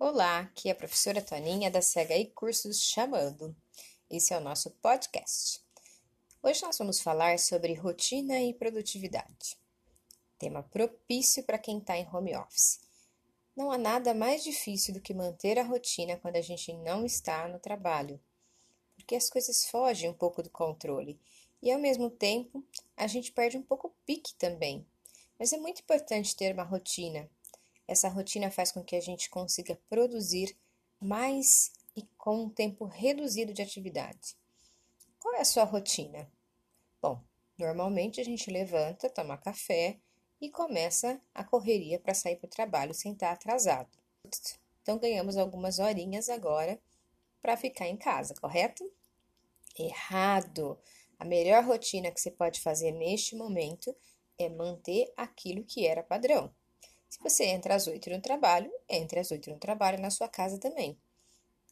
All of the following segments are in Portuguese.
Olá, aqui é a professora Toninha da CHI Cursos chamando. Esse é o nosso podcast. Hoje nós vamos falar sobre rotina e produtividade. Tema propício para quem está em home office. Não há nada mais difícil do que manter a rotina quando a gente não está no trabalho, porque as coisas fogem um pouco do controle e ao mesmo tempo a gente perde um pouco o pique também. Mas é muito importante ter uma rotina essa rotina faz com que a gente consiga produzir mais e com um tempo reduzido de atividade. Qual é a sua rotina? Bom, normalmente a gente levanta, toma café e começa a correria para sair para o trabalho sem estar atrasado. Então ganhamos algumas horinhas agora para ficar em casa, correto? Errado! A melhor rotina que você pode fazer neste momento é manter aquilo que era padrão. Se você entra às oito no trabalho, entre às oito no trabalho na sua casa também.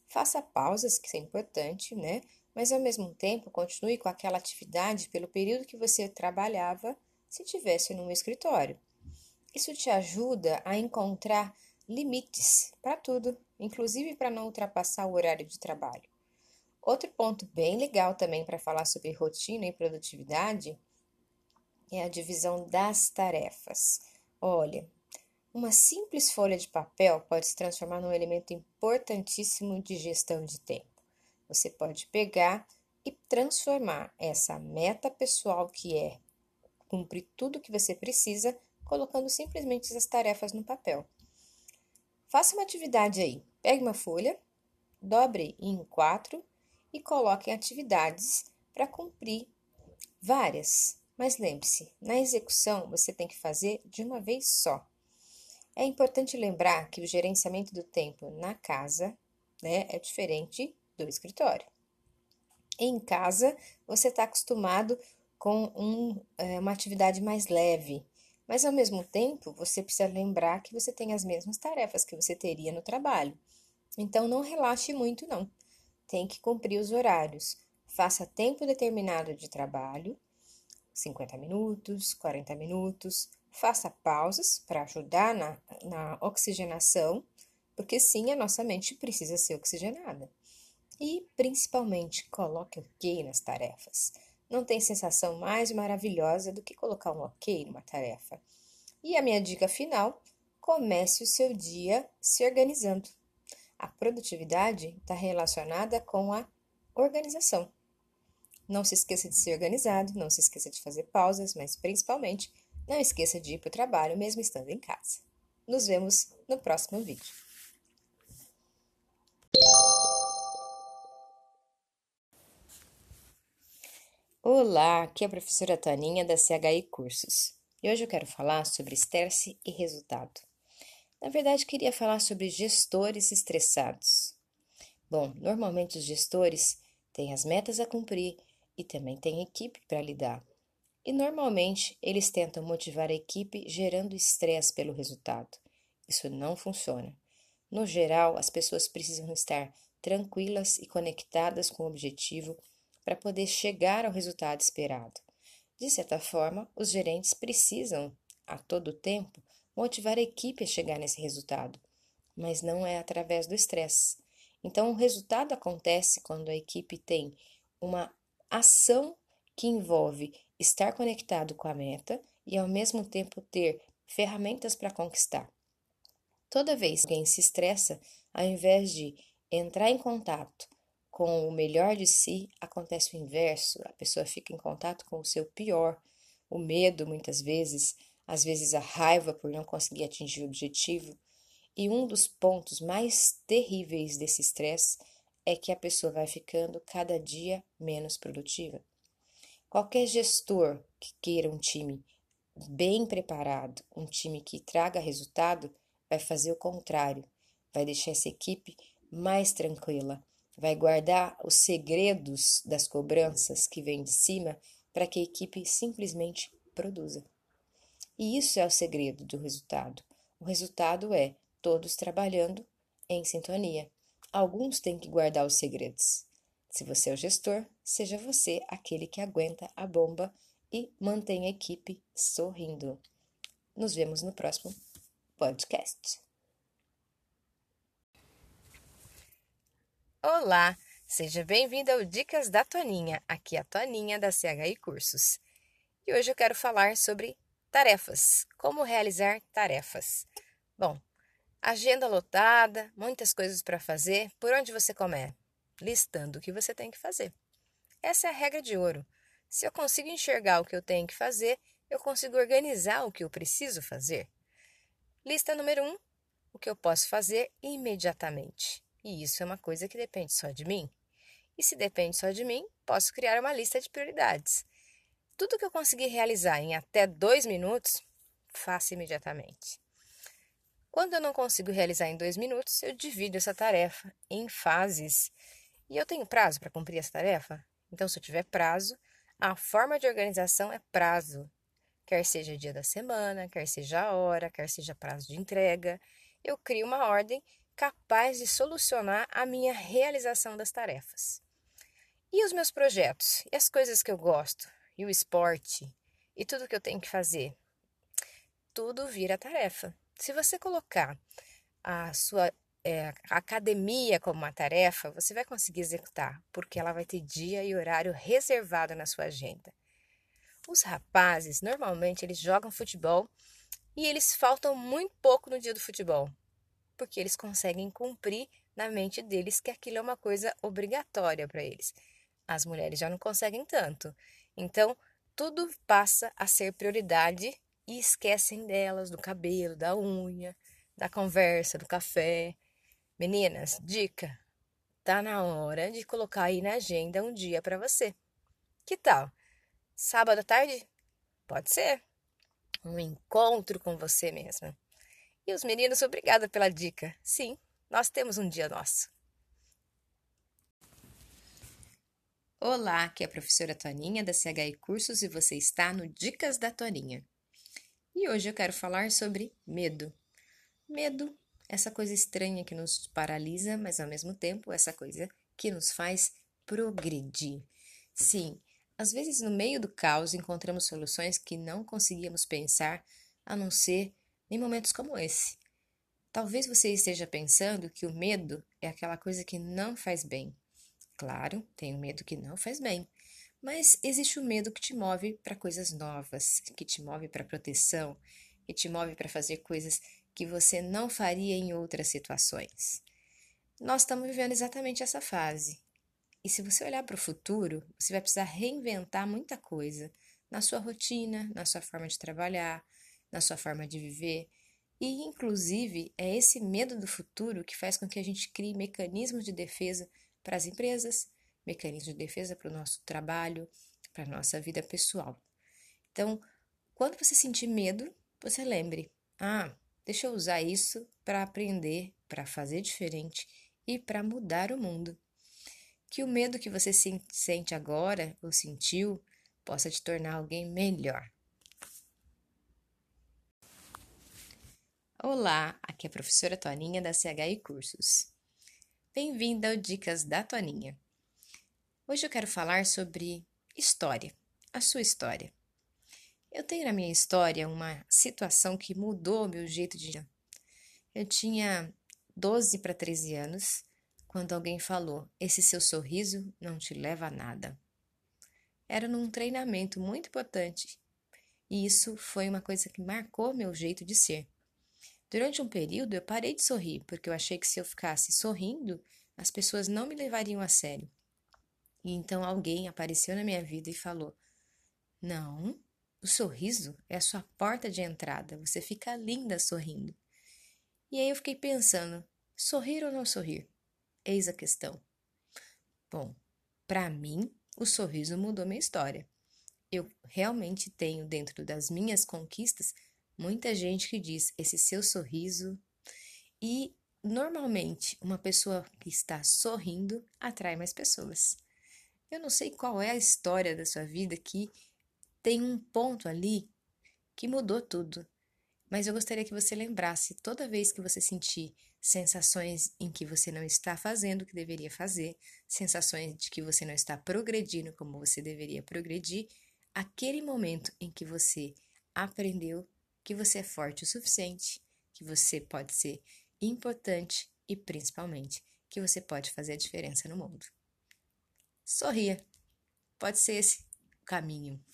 Faça pausas, que é importante, né? Mas ao mesmo tempo, continue com aquela atividade pelo período que você trabalhava se tivesse num escritório. Isso te ajuda a encontrar limites para tudo, inclusive para não ultrapassar o horário de trabalho. Outro ponto bem legal também para falar sobre rotina e produtividade é a divisão das tarefas. Olha, uma simples folha de papel pode se transformar num elemento importantíssimo de gestão de tempo. Você pode pegar e transformar essa meta pessoal que é cumprir tudo o que você precisa, colocando simplesmente as tarefas no papel. Faça uma atividade aí. Pegue uma folha, dobre em quatro e coloque atividades para cumprir várias. Mas lembre-se, na execução você tem que fazer de uma vez só. É importante lembrar que o gerenciamento do tempo na casa né, é diferente do escritório. Em casa, você está acostumado com um, é, uma atividade mais leve, mas ao mesmo tempo você precisa lembrar que você tem as mesmas tarefas que você teria no trabalho. Então não relaxe muito, não. Tem que cumprir os horários. Faça tempo determinado de trabalho, 50 minutos, 40 minutos, Faça pausas para ajudar na, na oxigenação, porque sim, a nossa mente precisa ser oxigenada. E, principalmente, coloque ok nas tarefas. Não tem sensação mais maravilhosa do que colocar um ok numa tarefa. E a minha dica final: comece o seu dia se organizando. A produtividade está relacionada com a organização. Não se esqueça de ser organizado, não se esqueça de fazer pausas, mas principalmente não esqueça de ir para o trabalho mesmo estando em casa. Nos vemos no próximo vídeo. Olá, aqui é a professora Toninha da CHI Cursos. E hoje eu quero falar sobre estresse e resultado. Na verdade, queria falar sobre gestores estressados. Bom, normalmente os gestores têm as metas a cumprir e também têm equipe para lidar. E normalmente eles tentam motivar a equipe gerando estresse pelo resultado. Isso não funciona. No geral, as pessoas precisam estar tranquilas e conectadas com o objetivo para poder chegar ao resultado esperado. De certa forma, os gerentes precisam, a todo tempo, motivar a equipe a chegar nesse resultado, mas não é através do estresse. Então, o resultado acontece quando a equipe tem uma ação que envolve estar conectado com a meta e ao mesmo tempo ter ferramentas para conquistar. Toda vez que alguém se estressa, ao invés de entrar em contato com o melhor de si, acontece o inverso. A pessoa fica em contato com o seu pior, o medo, muitas vezes, às vezes a raiva por não conseguir atingir o objetivo. E um dos pontos mais terríveis desse estresse é que a pessoa vai ficando cada dia menos produtiva. Qualquer gestor que queira um time bem preparado, um time que traga resultado, vai fazer o contrário, vai deixar essa equipe mais tranquila, vai guardar os segredos das cobranças que vêm de cima para que a equipe simplesmente produza. E isso é o segredo do resultado. O resultado é todos trabalhando em sintonia. Alguns têm que guardar os segredos. Se você é o gestor, seja você aquele que aguenta a bomba e mantém a equipe sorrindo. Nos vemos no próximo podcast. Olá, seja bem-vindo ao Dicas da Toninha. Aqui é a Toninha da CHI Cursos. E hoje eu quero falar sobre tarefas, como realizar tarefas. Bom, agenda lotada, muitas coisas para fazer, por onde você começa? Listando o que você tem que fazer. Essa é a regra de ouro. Se eu consigo enxergar o que eu tenho que fazer, eu consigo organizar o que eu preciso fazer. Lista número um: o que eu posso fazer imediatamente. E isso é uma coisa que depende só de mim. E se depende só de mim, posso criar uma lista de prioridades. Tudo que eu conseguir realizar em até dois minutos, faça imediatamente. Quando eu não consigo realizar em dois minutos, eu divido essa tarefa em fases. E eu tenho prazo para cumprir essa tarefa? Então, se eu tiver prazo, a forma de organização é prazo. Quer seja dia da semana, quer seja a hora, quer seja prazo de entrega, eu crio uma ordem capaz de solucionar a minha realização das tarefas. E os meus projetos? E as coisas que eu gosto? E o esporte? E tudo que eu tenho que fazer? Tudo vira tarefa. Se você colocar a sua é, academia como uma tarefa, você vai conseguir executar, porque ela vai ter dia e horário reservado na sua agenda. Os rapazes, normalmente, eles jogam futebol e eles faltam muito pouco no dia do futebol porque eles conseguem cumprir na mente deles que aquilo é uma coisa obrigatória para eles. As mulheres já não conseguem tanto. Então, tudo passa a ser prioridade e esquecem delas, do cabelo, da unha, da conversa, do café. Meninas, dica: tá na hora de colocar aí na agenda um dia para você. Que tal? Sábado à tarde? Pode ser. Um encontro com você mesma. E os meninos, obrigada pela dica. Sim, nós temos um dia nosso. Olá, aqui é a professora Toninha da CHI Cursos e você está no Dicas da Toninha. E hoje eu quero falar sobre medo. Medo, essa coisa estranha que nos paralisa, mas ao mesmo tempo essa coisa que nos faz progredir. Sim, às vezes no meio do caos encontramos soluções que não conseguíamos pensar a não ser em momentos como esse. Talvez você esteja pensando que o medo é aquela coisa que não faz bem. Claro, tem o medo que não faz bem, mas existe o medo que te move para coisas novas, que te move para proteção, que te move para fazer coisas que você não faria em outras situações. Nós estamos vivendo exatamente essa fase. E se você olhar para o futuro, você vai precisar reinventar muita coisa na sua rotina, na sua forma de trabalhar, na sua forma de viver. E, inclusive, é esse medo do futuro que faz com que a gente crie mecanismos de defesa para as empresas, mecanismos de defesa para o nosso trabalho, para a nossa vida pessoal. Então, quando você sentir medo, você lembre: ah, deixa eu usar isso para aprender, para fazer diferente e para mudar o mundo. Que o medo que você sente agora ou sentiu possa te tornar alguém melhor. Olá, aqui é a professora Toninha da CHI Cursos. Bem-vinda ao Dicas da Toninha. Hoje eu quero falar sobre história, a sua história. Eu tenho na minha história uma situação que mudou meu jeito de. Eu tinha 12 para 13 anos quando alguém falou: Esse seu sorriso não te leva a nada. Era num treinamento muito importante e isso foi uma coisa que marcou meu jeito de ser. Durante um período eu parei de sorrir, porque eu achei que se eu ficasse sorrindo, as pessoas não me levariam a sério. E então alguém apareceu na minha vida e falou: Não, o sorriso é a sua porta de entrada, você fica linda sorrindo. E aí eu fiquei pensando: sorrir ou não sorrir? Eis a questão. Bom, para mim, o sorriso mudou minha história. Eu realmente tenho dentro das minhas conquistas muita gente que diz esse seu sorriso e normalmente uma pessoa que está sorrindo atrai mais pessoas. Eu não sei qual é a história da sua vida que tem um ponto ali que mudou tudo. Mas eu gostaria que você lembrasse toda vez que você sentir sensações em que você não está fazendo o que deveria fazer, sensações de que você não está progredindo como você deveria progredir, aquele momento em que você aprendeu que você é forte o suficiente, que você pode ser importante e principalmente que você pode fazer a diferença no mundo. Sorria. Pode ser esse o caminho.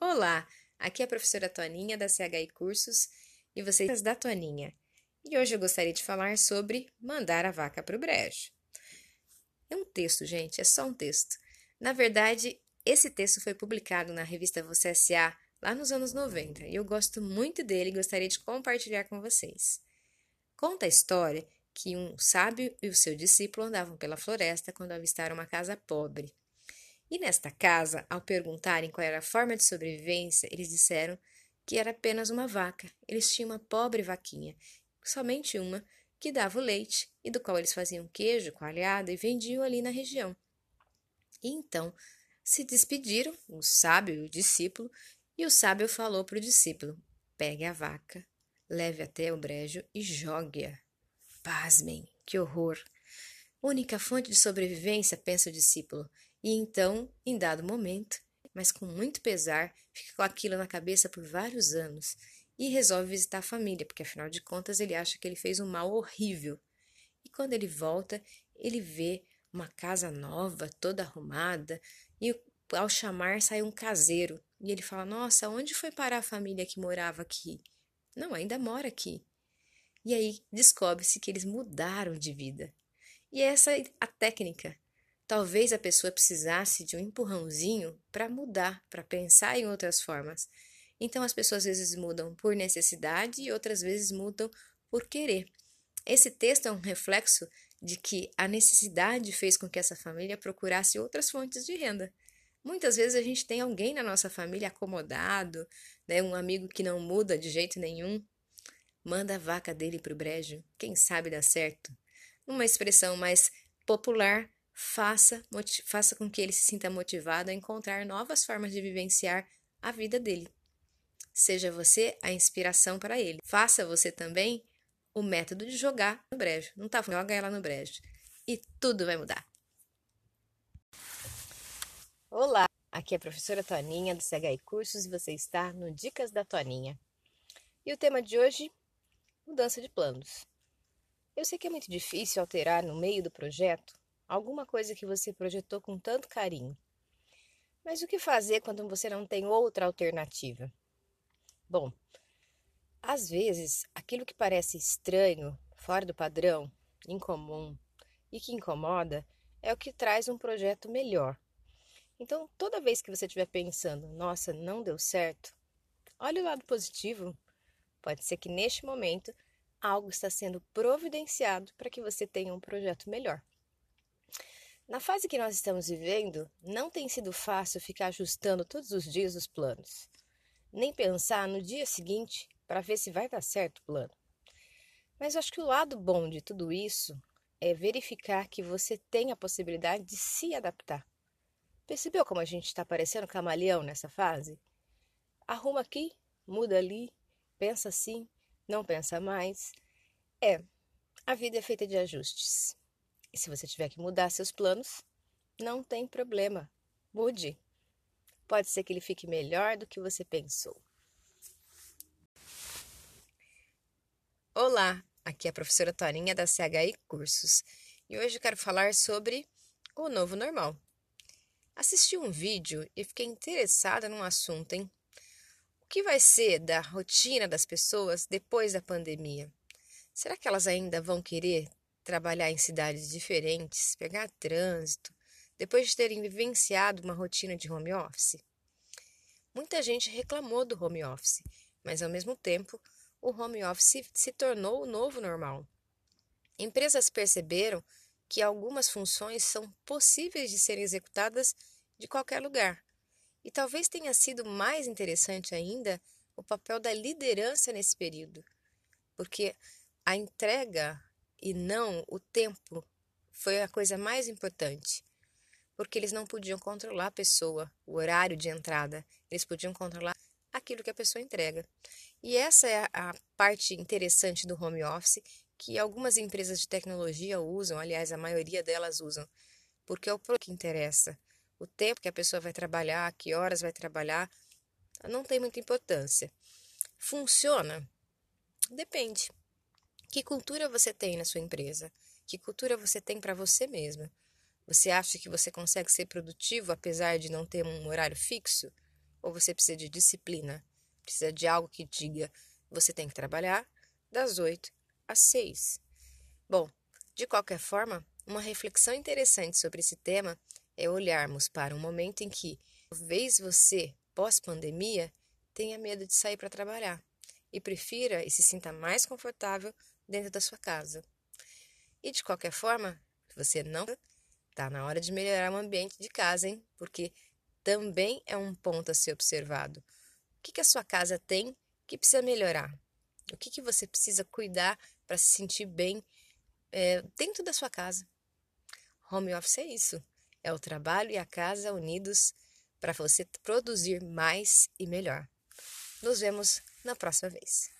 Olá, aqui é a professora Toninha da CHI Cursos e vocês da Toninha. E hoje eu gostaria de falar sobre mandar a vaca para o brejo. É um texto, gente, é só um texto. Na verdade, esse texto foi publicado na revista Você S.A. lá nos anos 90 e eu gosto muito dele e gostaria de compartilhar com vocês. Conta a história que um sábio e o seu discípulo andavam pela floresta quando avistaram uma casa pobre. E nesta casa, ao perguntarem qual era a forma de sobrevivência, eles disseram que era apenas uma vaca. Eles tinham uma pobre vaquinha, somente uma, que dava o leite e do qual eles faziam queijo coalhado e vendiam ali na região. E então se despediram, o sábio e o discípulo, e o sábio falou para o discípulo: Pegue a vaca, leve até o brejo e jogue-a. Pasmem, que horror! Única fonte de sobrevivência, pensa o discípulo, e então, em dado momento, mas com muito pesar, fica com aquilo na cabeça por vários anos e resolve visitar a família, porque afinal de contas ele acha que ele fez um mal horrível. E quando ele volta, ele vê uma casa nova, toda arrumada, e ao chamar sai um caseiro. E ele fala: Nossa, onde foi parar a família que morava aqui? Não, ainda mora aqui. E aí descobre-se que eles mudaram de vida. E essa é a técnica. Talvez a pessoa precisasse de um empurrãozinho para mudar, para pensar em outras formas. Então as pessoas às vezes mudam por necessidade e outras vezes mudam por querer. Esse texto é um reflexo de que a necessidade fez com que essa família procurasse outras fontes de renda. Muitas vezes a gente tem alguém na nossa família acomodado, né, um amigo que não muda de jeito nenhum. Manda a vaca dele para o brejo, quem sabe dá certo. Uma expressão mais popular, faça, faça com que ele se sinta motivado a encontrar novas formas de vivenciar a vida dele. Seja você a inspiração para ele. Faça você também o método de jogar no brejo. Não tá, joga ela no brejo. E tudo vai mudar. Olá, aqui é a professora Toninha do CHI Cursos e você está no Dicas da Toninha. E o tema de hoje, mudança de planos. Eu sei que é muito difícil alterar no meio do projeto alguma coisa que você projetou com tanto carinho. Mas o que fazer quando você não tem outra alternativa? Bom, às vezes, aquilo que parece estranho, fora do padrão, incomum e que incomoda é o que traz um projeto melhor. Então, toda vez que você estiver pensando, nossa, não deu certo, olhe o lado positivo. Pode ser que neste momento algo está sendo providenciado para que você tenha um projeto melhor. Na fase que nós estamos vivendo, não tem sido fácil ficar ajustando todos os dias os planos, nem pensar no dia seguinte para ver se vai dar certo o plano. Mas eu acho que o lado bom de tudo isso é verificar que você tem a possibilidade de se adaptar. Percebeu como a gente está parecendo camaleão nessa fase? Arruma aqui, muda ali, pensa assim, não pensa mais. É, a vida é feita de ajustes. E se você tiver que mudar seus planos, não tem problema. Mude. Pode ser que ele fique melhor do que você pensou. Olá, aqui é a professora Torinha da CHI Cursos e hoje eu quero falar sobre o novo normal. Assisti um vídeo e fiquei interessada num assunto, hein? O que vai ser da rotina das pessoas depois da pandemia? Será que elas ainda vão querer trabalhar em cidades diferentes, pegar trânsito, depois de terem vivenciado uma rotina de home office? Muita gente reclamou do home office, mas ao mesmo tempo o home office se tornou o novo normal. Empresas perceberam que algumas funções são possíveis de serem executadas de qualquer lugar. E talvez tenha sido mais interessante ainda o papel da liderança nesse período, porque a entrega e não o tempo foi a coisa mais importante, porque eles não podiam controlar a pessoa, o horário de entrada, eles podiam controlar aquilo que a pessoa entrega. E essa é a parte interessante do home office que algumas empresas de tecnologia usam, aliás, a maioria delas usam, porque é o que interessa. O tempo que a pessoa vai trabalhar, que horas vai trabalhar, não tem muita importância. Funciona? Depende. Que cultura você tem na sua empresa? Que cultura você tem para você mesma? Você acha que você consegue ser produtivo apesar de não ter um horário fixo? Ou você precisa de disciplina? Precisa de algo que diga: você tem que trabalhar das 8 às 6. Bom, de qualquer forma, uma reflexão interessante sobre esse tema é olharmos para um momento em que talvez você, pós-pandemia, tenha medo de sair para trabalhar e prefira e se sinta mais confortável dentro da sua casa. E de qualquer forma, você não está na hora de melhorar o ambiente de casa, hein? Porque também é um ponto a ser observado. O que, que a sua casa tem que precisa melhorar? O que, que você precisa cuidar para se sentir bem é, dentro da sua casa? Home office é isso. É o trabalho e a casa unidos para você produzir mais e melhor. Nos vemos na próxima vez.